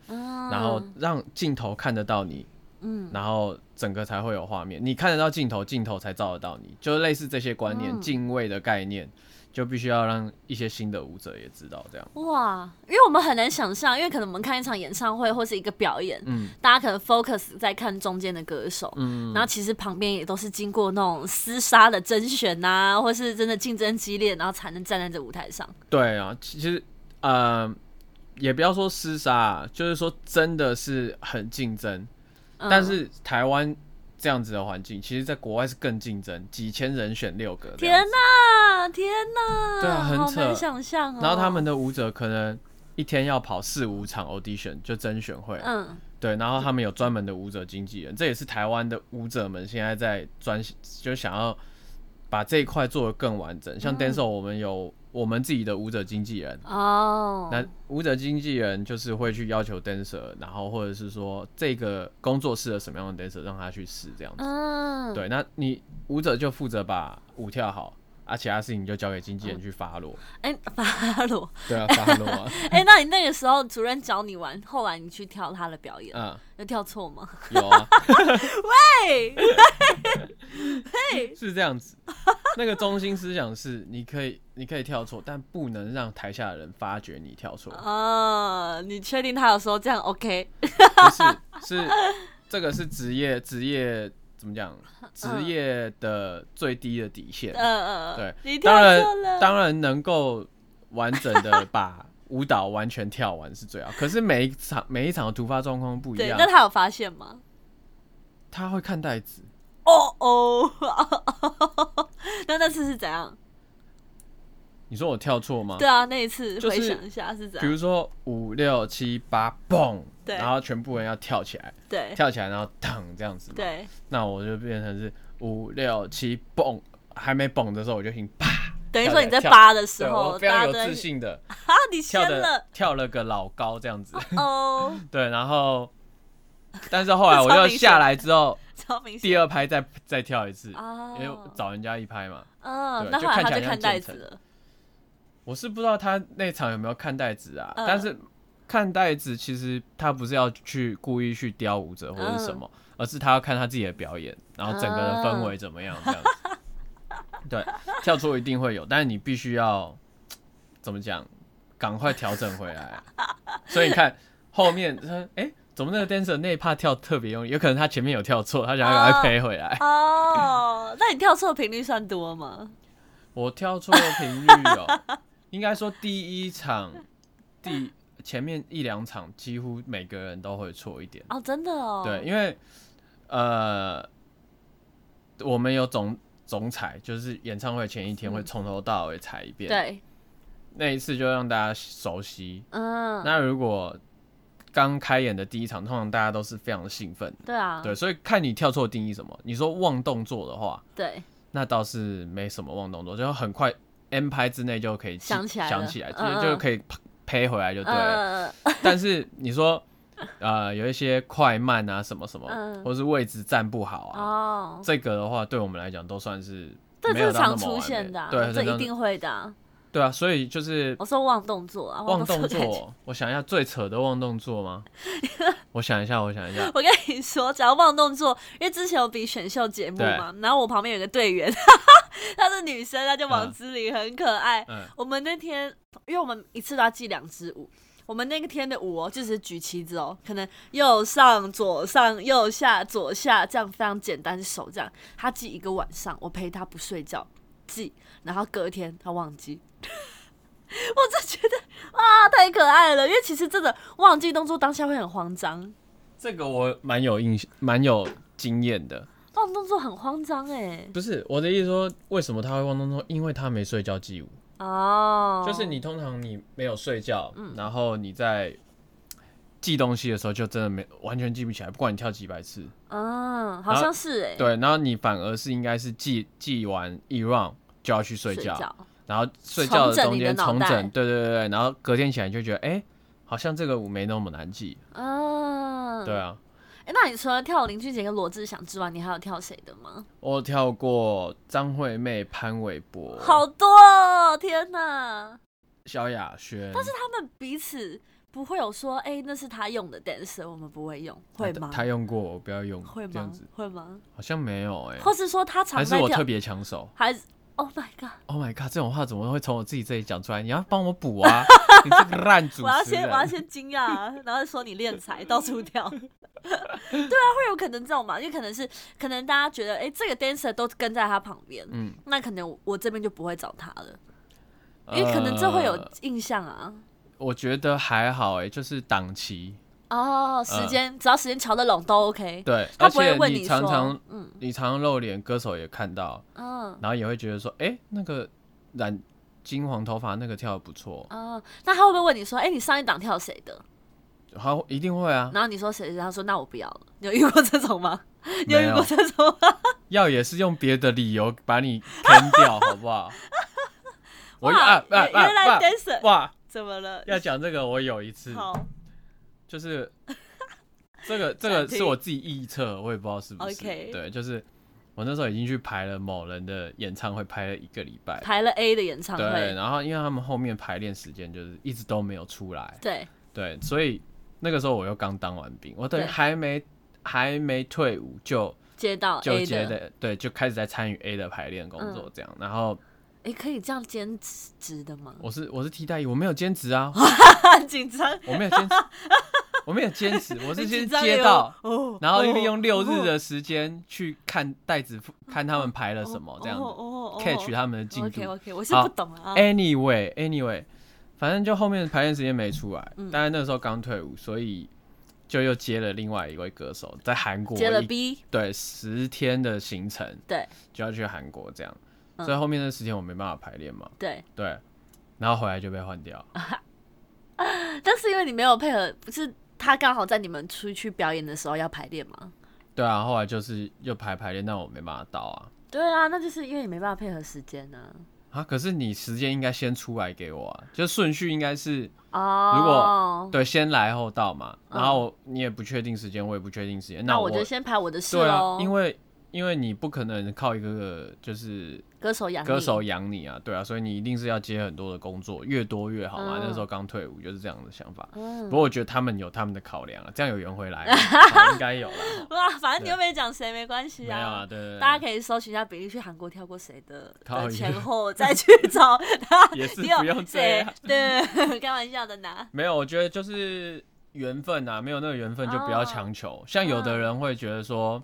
然后让镜头看得到你，嗯，然后整个才会有画面，你看得到镜头，镜头才照得到你，就类似这些观念，敬畏的概念。就必须要让一些新的舞者也知道这样哇，因为我们很难想象，因为可能我们看一场演唱会或是一个表演，嗯，大家可能 focus 在看中间的歌手，嗯，然后其实旁边也都是经过那种厮杀的甄选呐，或是真的竞争激烈，然后才能站在这舞台上。对啊，其实呃，也不要说厮杀，就是说真的是很竞争，但是台湾。这样子的环境，其实，在国外是更竞争，几千人选六个。天哪，天哪！对啊，很扯。想象哦。然后他们的舞者可能一天要跑四五场 audition，就甄选会。嗯。对，然后他们有专门的舞者经纪人，这也是台湾的舞者们现在在专，就想要把这一块做得更完整。像 dancer，我们有。我们自己的舞者经纪人哦，那舞者经纪人就是会去要求 dancer，然后或者是说这个工作室的什么样的 dancer 让他去试这样子。嗯，对，那你舞者就负责把舞跳好，啊，其他事情就交给经纪人去发落。哎，发落。对啊，发落啊。哎，那你那个时候主任教你玩，后来你去跳他的表演，嗯，有跳错吗？有啊。喂，嘿，是这样子。那个中心思想是，你可以你可以跳错，但不能让台下的人发觉你跳错。啊，你确定他有说这样 OK？不是，是这个是职业职业怎么讲？职业的最低的底线。嗯嗯嗯。对，当然当然能够完整的把舞蹈完全跳完是最好。可是每一场每一场的突发状况不一样。那他有发现吗？他会看袋子。哦哦，那那次是怎样？你说我跳错吗？对啊，那一次回想一下是怎样？比如说五六七八蹦，对，然后全部人要跳起来，对，跳起来然后腾这样子，对，那我就变成是五六七蹦，还没蹦的时候我就听啪，等于说你在扒的时候，非常有自信的啊，你跳了。跳了个老高这样子，哦，对，然后但是后来我又下来之后。第二拍再再跳一次，因为找人家一拍嘛。嗯，那后来他就看袋子了。我是不知道他那场有没有看袋子啊，但是看袋子其实他不是要去故意去雕舞者或者什么，而是他要看他自己的表演，然后整个的氛围怎么样这样子。对，跳错一定会有，但是你必须要怎么讲，赶快调整回来。所以你看后面他哎。怎么那个 dancer 那一趴跳特别用力？有可能他前面有跳错，他想要赶快飞回来。哦，那你跳错频率算多吗？我跳错频率哦，应该说第一场、第前面一两场几乎每个人都会错一点。哦，真的哦。对，因为呃，我们有总总彩，就是演唱会前一天会从头到尾踩一遍。对，那一次就让大家熟悉。嗯，那如果。刚开演的第一场，通常大家都是非常的兴奋。对啊，对，所以看你跳错定义什么。你说忘动作的话，对，那倒是没什么忘动作，就很快 M 拍之内就可以想起来，想起来，就就可以呸回来就对了。但是你说呃有一些快慢啊什么什么，或是位置站不好啊，哦，这个的话对我们来讲都算是没有常出现的，对，这一定会的。对啊，所以就是我说忘动作啊，忘动作。我想一下最扯的忘动作吗？我想一下，我想一下。我跟你说，只要忘动作，因为之前有比选秀节目嘛，然后我旁边有个队员，她是女生，她叫王之琳，很可爱。我们那天，因为我们一次都要记两支舞，我们那个天的舞哦，就是举旗子哦，可能右上左上右下左下这样非常简单手这样，他记一个晚上，我陪他不睡觉记，然后隔天他忘记。我真觉得啊，太可爱了！因为其实真的忘记动作当下会很慌张。这个我蛮有印象、蛮有经验的。忘动作很慌张哎。不是我的意思说，为什么他会忘动作？因为他没睡觉记舞。哦。就是你通常你没有睡觉，然后你在记东西的时候，就真的没完全记不起来，不管你跳几百次。嗯，好像是哎。对，然后你反而是应该是记记完一 round 就要去睡觉。然后睡觉的中间重整，对对对对，然后隔天起来就觉得，哎，好像这个舞没那么难记。嗯，对啊。哎，那你除了跳林俊杰跟罗志祥之外，你还有跳谁的吗？我跳过张惠妹、潘玮柏，好多哦！天哪，萧亚轩。但是他们彼此不会有说，哎，那是他用的 dancer，我们不会用，会吗？他用过，我不要用，会吗？会吗？好像没有哎。或是说他常还是我特别抢手，还是？Oh my god! Oh my god! 这种话怎么会从我自己这里讲出来？你要帮我补啊！你这个烂主我要先我要先惊讶，然后说你练财到处跳。对啊，会有可能这种嘛？因为可能是可能大家觉得，哎，这个 dancer 都跟在他旁边，嗯，那可能我这边就不会找他了，因为可能这会有印象啊。我觉得还好，哎，就是档期。哦，时间只要时间瞧得拢都 OK。对，他不会问你常常，嗯，你常常露脸，歌手也看到，嗯，然后也会觉得说，哎，那个染金黄头发那个跳的不错。哦，那他会不会问你说，哎，你上一档跳谁的？他，一定会啊。然后你说谁？他说那我不要了。你有遇过这种吗？你有遇过这种吗？要也是用别的理由把你坑掉，好不好？我啊啊啊！原来 dancer 哇，怎么了？要讲这个，我有一次。好。就是这个，这个是我自己臆测，我也不知道是不是。对，就是我那时候已经去排了某人的演唱会，排了一个礼拜，排了 A 的演唱会。对，然后因为他们后面排练时间就是一直都没有出来。对对，所以那个时候我又刚当完兵，我等于还没还没退伍就接到就接的，对，就开始在参与 A 的排练工作这样。然后哎，可以这样兼职的吗？我是我是替代役，我没有兼职啊，很 紧张，我没有兼职，我没有坚持，我是先接到，哦，然后利用哦六日的时间去看袋子，看他们排了什么这样，catch 他们的进 OK 度。OK，我是不懂啊。Anyway Anyway，反正就后面排练时间没出来，嗯。当然那时候刚退伍，所以就又接了另外一位歌手，在韩国接了 B，对十天的行程，对。就要去韩国这样，嗯。所以后面的十天我没办法排练嘛，对，对，然后回来就被换掉，但是因为你没有配合，不是他刚好在你们出去表演的时候要排练吗？对啊，后来就是又排排练，但我没办法到啊。对啊，那就是因为你没办法配合时间呢、啊！可是你时间应该先出来给我啊，就顺序应该是哦，如果对先来后到嘛，嗯然后你也不确定时间，我也不确定时间，那我就先排我的事对、啊，因为因为你不可能靠一个就是歌手养你歌手养你啊，对啊，所以你一定是要接很多的工作，越多越好嘛。嗯那时候刚退伍就是这样的想法，嗯不过我觉得他们有他们的考量啊，这样有缘回来 应该有了，哇，反正你又没讲谁，没关系啊没有啊，对对对，大家可以搜寻一下比利去韩国跳过谁的前后，再去找他。也是不用这谁样。？对，开玩笑的呢。没有，我觉得就是缘分啊，没有那个缘分就不要强求。像有的人会觉得说，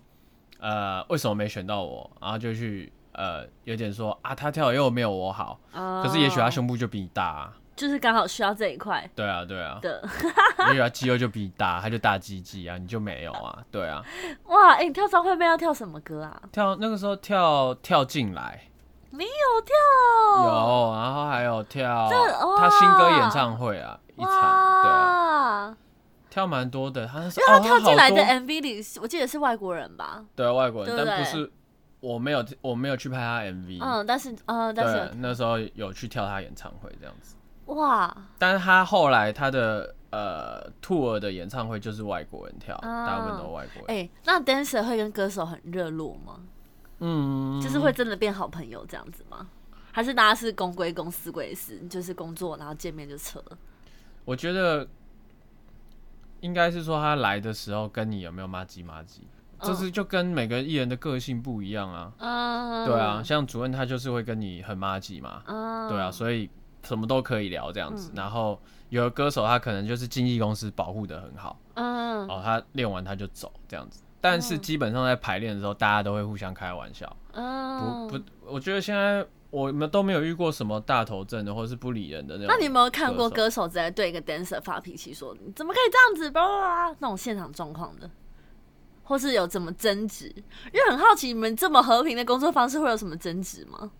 呃，为什么没选到我？然后就去呃，有点说啊，他跳的又没有我好，可可是也许他胸部就比你大、啊。就是刚好需要这一块对啊，对啊，的。也许他肌肉就比你大，他就大鸡鸡啊，你就没有啊。对啊，哇，哎、你跳张惠妹要跳什么歌啊？跳那个时候跳跳进来没有跳，有，然后还有跳他新歌演唱会啊，一场对跳蛮多的。他是因为他跳进来的 MV 里，我记得是外国人吧？对外国人，对对但不是我没有我没有去拍他 MV，嗯，但是，嗯，但是，，那时候有去跳他演唱会这样子，哇，但是他后来他的呃 tour 的演唱会就是外国人跳，啊大部分都外国人，哎、那 dancer 会跟歌手很热络吗？嗯，就是会真的变好朋友这样子吗？还是大家是公归公，私归私，就是工作然后见面就扯了？我觉得应该是说他来的时候跟你有没有麻吉麻吉，嗯这是就跟每个艺人的个性不一样啊，嗯，对啊，像主任他就是会跟你很麻吉嘛，嗯，对啊，所以什么都可以聊这样子，嗯然后有的歌手他可能就是经纪公司保护的很好。嗯，哦，他练完他就走这样子。但是基本上在排练的时候，大家都会互相开玩笑。嗯，不不，我觉得现在我们都没有遇过什么大头症的，或者是不理人的那种。那你有没有看过歌歌手直接对一个 dancer 发脾气，说你怎么可以这样子，叭叭叭那种现场状况的，或是有怎么争执？因为很好奇，你们这么和平的工作方式会有什么争执吗？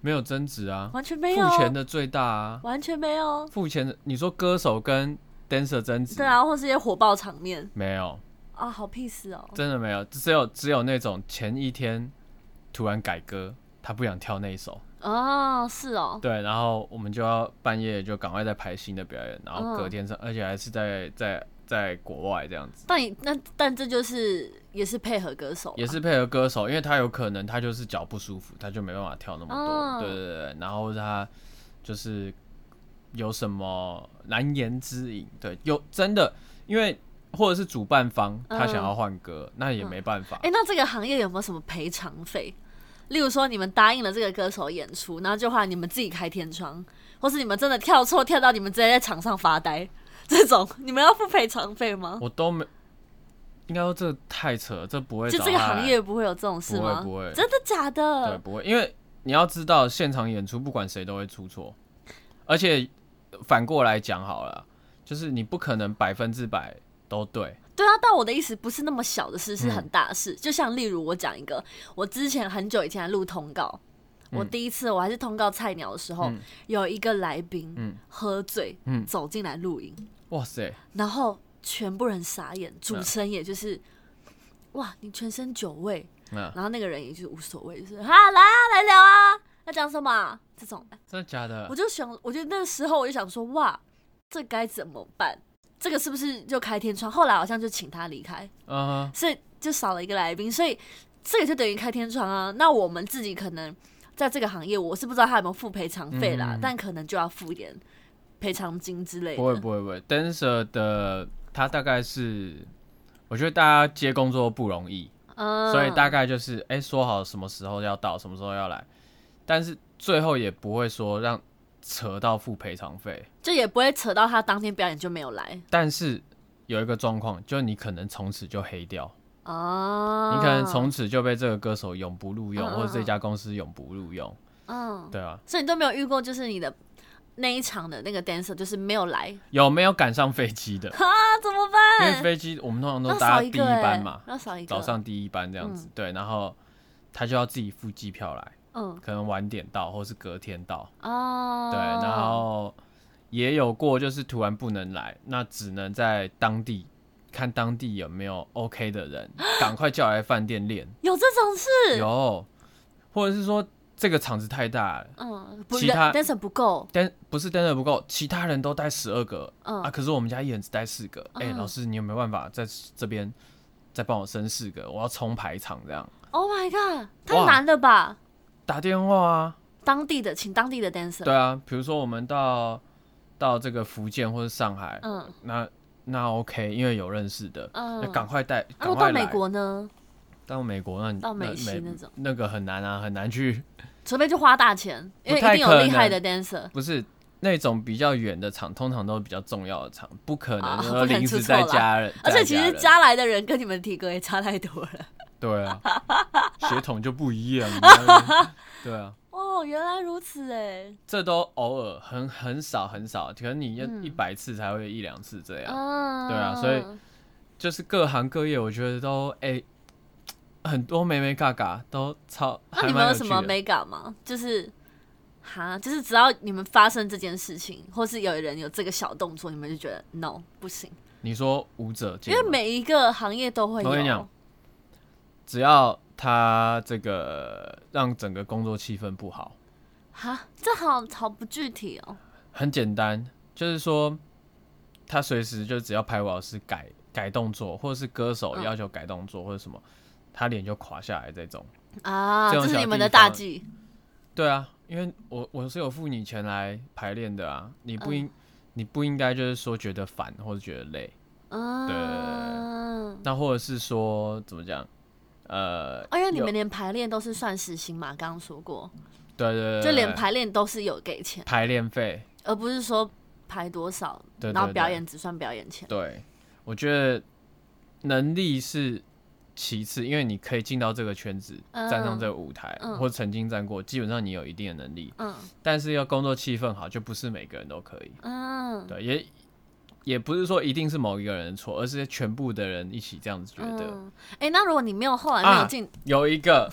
没有争执啊？完全没有，付钱的最大啊，完全没有。付钱的。你说歌手跟 dancer 争执？对，啊，或是一些火爆场面没有，啊，好 peace 哦。真的没有，只有只有那种前一天突然改歌，他不想跳那一首，哦，是哦，对，然后我们就要半夜就赶快再排新的表演，然后隔嗯天上，而且还是在在在国外这样子。但你那但这就是也是配合歌手啊，也是配合歌手，因为他有可能他就是脚不舒服，他就没办法跳那么多。哦对对对，然后他就是有什么难言之隐，对，有真的，因为或者是主办方他想要换歌，那也没办法。哎、那这个行业有没有什么赔偿费？例如说，你们答应了这个歌手演出，然后就话你们自己开天窗，或是你们真的跳错，跳到你们直接在场上发呆，这种你们要付赔偿费吗？我都没，应该说这太扯了，这不会就这个行业不会有这种事吗？不会不会真的假的对的？不会，因为你要知道现场演出不管谁都会出错，而且反过来讲好了，就是你不可能百分之百都对。对啊，但我的意思不是那么小的事，是嗯。很大的事。就像例如我讲一个，我之前很久以前录通告，我嗯第一次我还是通告菜鸟的时候，嗯。有一个来宾、嗯。喝醉、嗯。走进来录音，哇塞，然后全部人傻眼，主嗯。持人也就是，哇，你全身酒味，嗯，然后那个人也就是无所谓，就是哈来啊来聊啊，要讲什么啊、这种，真的假的？我？就想，我觉得那时候我就想说，哇，这该怎么办？这个是不是就开天窗？后来好像就请他离开，嗯哼，所以就少了一个来宾，所以这个就等于开天窗啊。那我们自己可能在这个行业，我是不知道他有没有付赔偿费啦，嗯但可能就要付一点赔偿金之类的。不会不会不会，dancer 的他大概是，我觉得大家接工作不容易，嗯所以大概就是哎说好什么时候要到，什么时候要来，但是最后也不会说让扯到付赔偿费，就也不会扯到他当天表演就没有来。但是有一个状况，就你可能从此就黑掉哦，你可能从此就被这个歌手永不录用，或者这家公司永不录用。嗯，对啊，所以你都没有遇过，就是你的。那一场的那个 dancer 就是没有来，有没有赶上飞机的？啊，怎么办？因为飞机我们通常都搭第一班嘛，要少一个，早上第一班这样子，对，然后他就要自己付机票来，嗯，可能晚点到，或是隔天到，哦，对，然后也有过就是突然不能来，那只能在当地看当地有没有 OK 的人，赶快叫来饭店练，有这种事？有，或者是说。这个场子太大了，嗯，其他 dancer 不够，dan 不是 dancer 不够，其他人都带十二个，嗯啊，可是我们家一人只带四个，哎，老师你有没有办法在这边再帮我升四个？我要冲排场这样。Oh my god，太难了吧？打电话啊，当地的请当地的 dancer。对啊，比如说我们到到这个福建或者上海，嗯，那那 OK，因为有认识的，嗯，赶快带，到美国呢？到美国那到美西那种，那个很难啊，很难去。除非就花大钱，因为一定有厉害的 dancer。不是那种比较远的场，通常都是比较重要的场，不可能说临时再加人。而且其实加来的人跟你们体格也差太多了。对啊，血统就不一样。对啊。哦，原来如此哎。这都偶尔，很很少很少，可能你要一百次才会一两次这样。对啊，所以就是各行各业，我觉得都哎。很多美美嘎嘎都超，那你们有什么美嘎吗？就是哈，就是只要你们发生这件事情，或是有人有这个小动作，你们就觉得 no 不行。你说舞者，因为每一个行业都会有。我跟你讲，只要他这个让整个工作气氛不好，哈，这好好不具体哦。很简单，就是说他随时就只要拍舞老师改改动作，或者是歌手要求改动作或者什么。他脸就垮下来，这种啊，这是你们的大忌。对啊，因为我我是有付你钱来排练的啊，你不应你不应该就是说觉得烦或者觉得累，对，那或者是说怎么讲？呃，因为你们连排练都是算时薪嘛，刚刚说过，对对，就连排练都是有给钱排练费，而不是说排多少，然后表演只算表演钱。对，我觉得能力是。其次，因为你可以进到这个圈子，站上这个舞台，或曾经站过，基本上你有一定的能力。嗯。但是要工作气氛好，就不是每个人都可以。嗯。对，也也不是说一定是某一个人的错，而是全部的人一起这样子觉得。哎，那如果你没有后来没有进，有一个，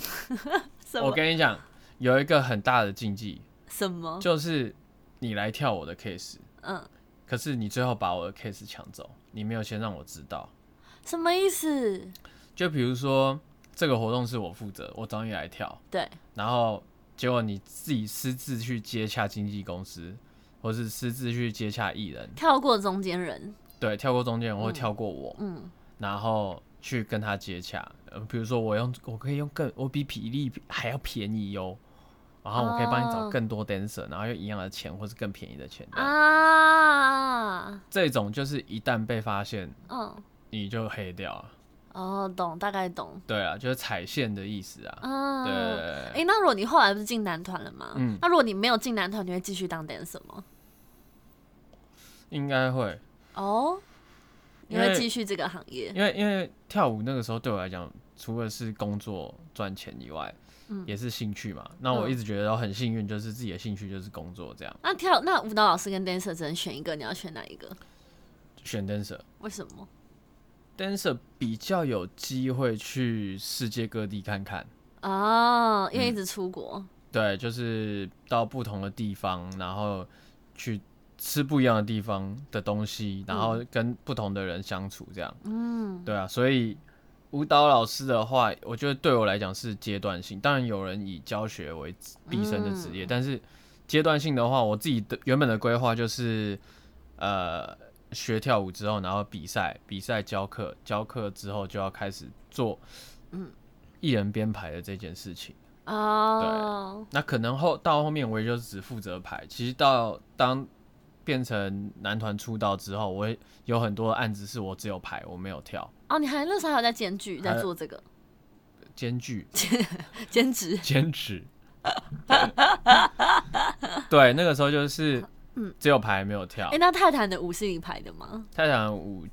我跟你讲，有一个很大的禁忌。什么？就是你来跳我的 case，嗯，可是你最后把我的 case 抢走，你没有先让我知道。什么意思？就比如说，这个活动是我负责，我找你来跳，对，然后结果你自己私自去接洽经纪公司，或是私自去接洽艺人，跳过中间人，对，跳过中间人或跳过我，嗯，然后去跟他接洽，呃，比如说我用，我可以用更，我比比例还要便宜哟，然后我可以帮你找更多 dancer，然后用一样的钱或是更便宜的钱啊，这种就是一旦被发现，嗯，你就黑掉了。哦，懂，大概懂。对啊，就是踩线的意思啊。嗯，对。哎，那如果你后来不是进男团了吗？嗯。那如果你没有进男团，你会继续当 dancer 吗？应该会。哦。你会继续这个行业？因为因为跳舞那个时候对我来讲，除了是工作赚钱以外，嗯，也是兴趣嘛。那我一直觉得我很幸运，就是自己的兴趣就是工作这样。那跳那舞蹈老师跟 dancer 只能选一个，你要选哪一个？选 dancer。为什么？dancer 比较有机会去世界各地看看哦，因为一直出国，对，就是到不同的地方，然后去吃不一样的地方的东西，然后跟不同的人相处，这样，嗯，对啊，所以舞蹈老师的话，我觉得对我来讲是阶段性，当然有人以教学为毕生的职业，但是阶段性的话，我自己的原本的规划就是，呃。学跳舞之后，然后比赛，比赛教课，教课之后就要开始做，嗯，艺人编排的这件事情哦。对，那可能后到后面，我也就只负责排。其实到当变成男团出道之后，我有很多案子是我只有排，我没有跳。哦，你还那时候还在兼剧在做这个？兼具兼职兼职。对，那个时候就是只有排没有跳。哎，那泰坦的舞是你排的吗？泰坦舞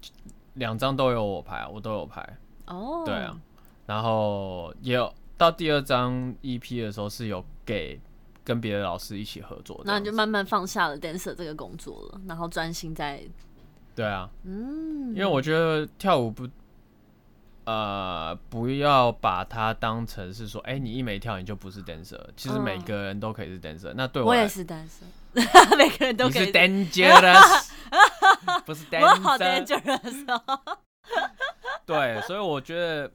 两张都有我排，我都有排。哦，对啊，然后也有到第二张 EP 的时候是有给跟别的老师一起合作，那你就慢慢放下了 dancer 这个工作了，然后专心在。对啊，嗯，因为我觉得跳舞不。呃，不要把它当成是说，哎，你一没跳，你就不是 dancer。其实每个人都可以是 dancer。那对我也是 dancer，每个人都可以。是 dangerous，不是 dangerous。对，所以我觉得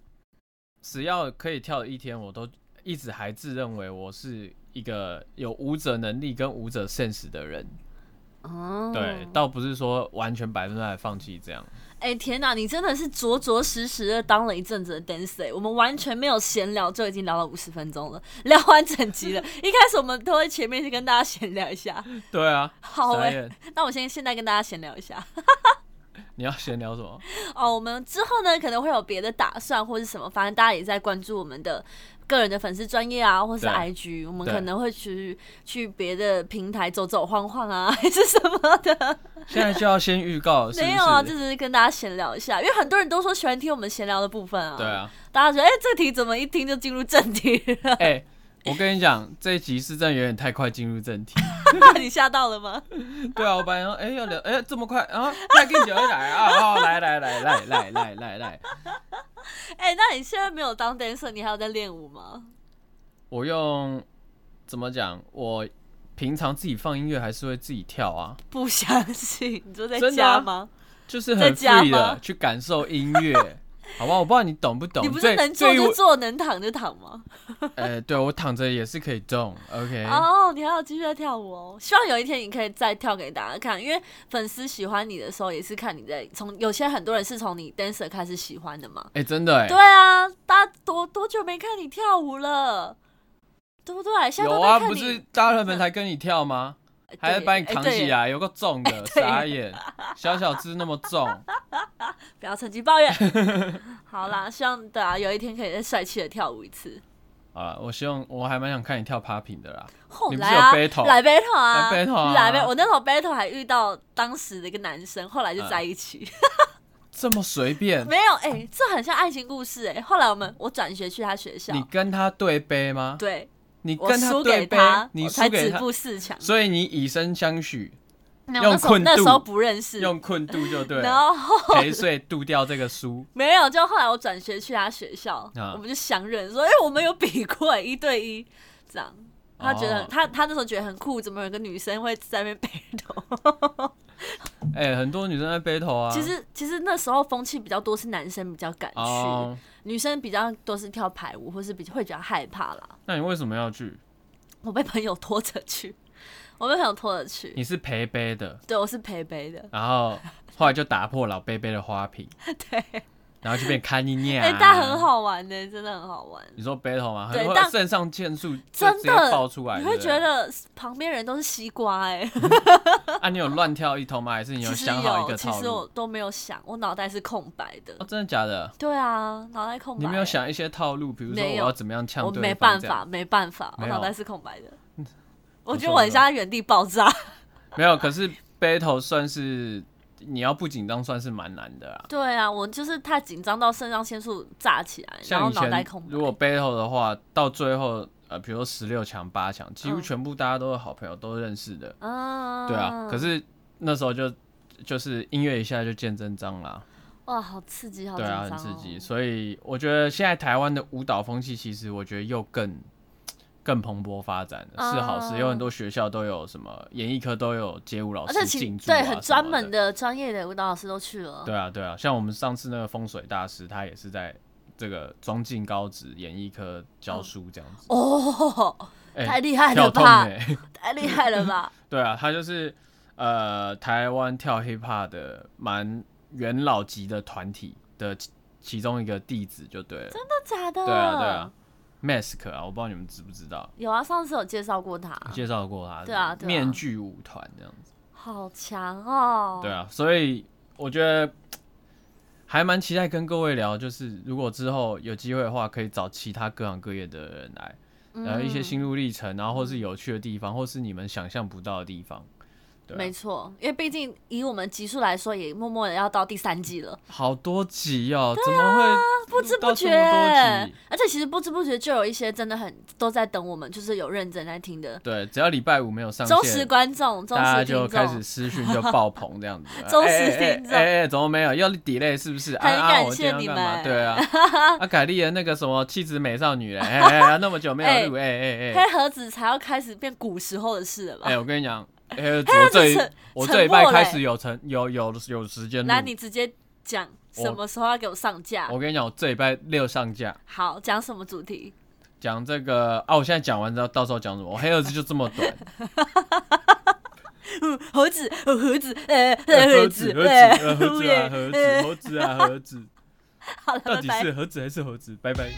只要可以跳的一天，我都一直还自认为我是一个有舞者能力跟舞者 sense 的人。哦，对，倒不是说完全百分之百放弃这样。哎天哪，你真的是着着实实的当了一阵子的 dancer，我们完全没有闲聊就已经聊了五十分钟了，聊完整集了。一开始我们都会前面先跟大家闲聊一下。对啊，好哎，那我先现在跟大家闲聊一下。你要闲聊什么？哦，我们之后呢可能会有别的打算或是什么，反正大家也在关注我们的。个人的粉丝专业啊，或是 IG，我们可能会去去别的平台走走晃晃啊，还是什么的。现在就要先预告，没有啊，就只是跟大家闲聊一下，因为很多人都说喜欢听我们闲聊的部分啊。对啊，大家觉得哎，这题怎么一听就进入正题了？哎。我跟你讲，这一集是真的有点太快进入正题，你吓到了吗？对啊，我本来说，哎，要聊，哎，这么快啊？再跟久一来啊！来来来来来来来来，哎，那你现在没有当 dancer，你还有在练舞吗？我用怎么讲？我平常自己放音乐还是会自己跳啊？不相信？你说在家吗？就是很 free 的去感受音乐。好吧，我不知道你懂不懂。你不是能坐就坐，能躺就躺吗？哎，对我躺着也是可以动。OK。哦，你还要继续在跳舞哦。希望有一天你可以再跳给大家看，因为粉丝喜欢你的时候，也是看你在从有些很多人是从你 dancer 开始喜欢的嘛。哎，真的哎。对啊，大家多多久没看你跳舞了？对不对？有啊，不是大热门才跟你跳吗？还是把你扛起来，有个重的，傻眼，小小只那么重，不要趁机抱怨。好啦，希望对啊，有一天可以再帅气的跳舞一次。啊，我希望我还蛮想看你跳 popping 的啦。来啊，来 battle 啊，来 battle 啊，来 battle。我那时候 battle 还遇到当时的一个男生，后来就在一起。这么随便？没有，哎，这很像爱情故事哎。后来我们我转学去他学校，你跟他对杯吗？对。你跟他对杯，你才止步四强，所以你以身相许，用困那时候不认识，用困度就对，然后陪睡度掉这个书。没有，就后来我转学去他学校，我们就相认，说哎，我们有比过一对一，这样。他觉得他他那时候觉得很酷，怎么有个女生会在那边 陪头？哎，很多女生在背头啊。其实其实那时候风气比较多，是男生比较敢去。女生比较都是跳排舞，或是比会比较害怕啦。那你为什么要去？我被朋友拖着去，我被朋友拖着去。你是陪背的？对，我是陪背的。然后后来就打破老背背的花瓶。对。然后就变看你念，哎，但很好玩呢，真的很好玩。你说 battle 吗？对，但肾上腺素真的爆出来，你会觉得旁边人都是西瓜哎。啊，你有乱跳一通吗？还是你有想好一个套路？其实我都没有想，我脑袋是空白的。哦，真的假的？对啊，脑袋空白。你没有想一些套路，比如说我要怎么样呛对我没办法，没办法，我脑袋是空白的。我觉得我很像在原地爆炸。没有，可是 battle 算是。你要不紧张算是蛮难的啊。对啊，我就是太紧张到肾上腺素炸起来，然后脑袋空白。如果 battle 的话，到最后呃，比如说十六强、八强，几乎全部大家都是好朋友，都认识的。啊。对啊，可是那时候就就是音乐一下就见真章啦。哇，好刺激，好对啊，很刺激。所以我觉得现在台湾的舞蹈风气，其实我觉得又更。更蓬勃发展的是好事，有很多学校都有什么演艺科都有街舞老师进驻对，很专门的专业的舞蹈老师都去了。对啊，对啊，像我们上次那个风水大师，他也是在这个中进高职演艺科教书这样子。哦，太厉害了吧！太厉害了吧！对啊，他就是呃台湾跳 hip hop 的蛮元老级的团体的其中一个弟子，就对了。真的假的？对啊，对啊。Mask 啊，我不知道你们知不知道。有啊，上次有介绍过他。介绍过他。对啊，面具舞团这样子。好强哦。对啊，所以我觉得还蛮期待跟各位聊，就是如果之后有机会的话，可以找其他各行各业的人来，呃，一些心路历程，然后或是有趣的地方，或是你们想象不到的地方。没错，因为毕竟以我们集数来说，也默默的要到第三季了，好多集哦，怎么会不知不觉？而且其实不知不觉就有一些真的很都在等我们，就是有认真在听的。对，只要礼拜五没有上线，忠实观众，大家就开始私讯就爆棚这样子。忠实听众，哎哎，怎么没有？要 delay 是不是？很感谢你们。对啊，阿凯莉的那个什么气质美少女哎，那么久没有录，哎哎哎，黑盒子才要开始变古时候的事了吧？哎，我跟你讲。我这我这礼拜开始有成有有有时间来，你直接讲什么时候要给我上架？我跟你讲，我这礼拜六上架。好，讲什么主题？讲这个啊！我现在讲完之后，到时候讲什么？我黑盒子就这么短。盒子，盒子，呃，盒子，盒子，盒子啊，盒子，盒子啊，盒子。好了，到底是盒子还是盒子？拜拜。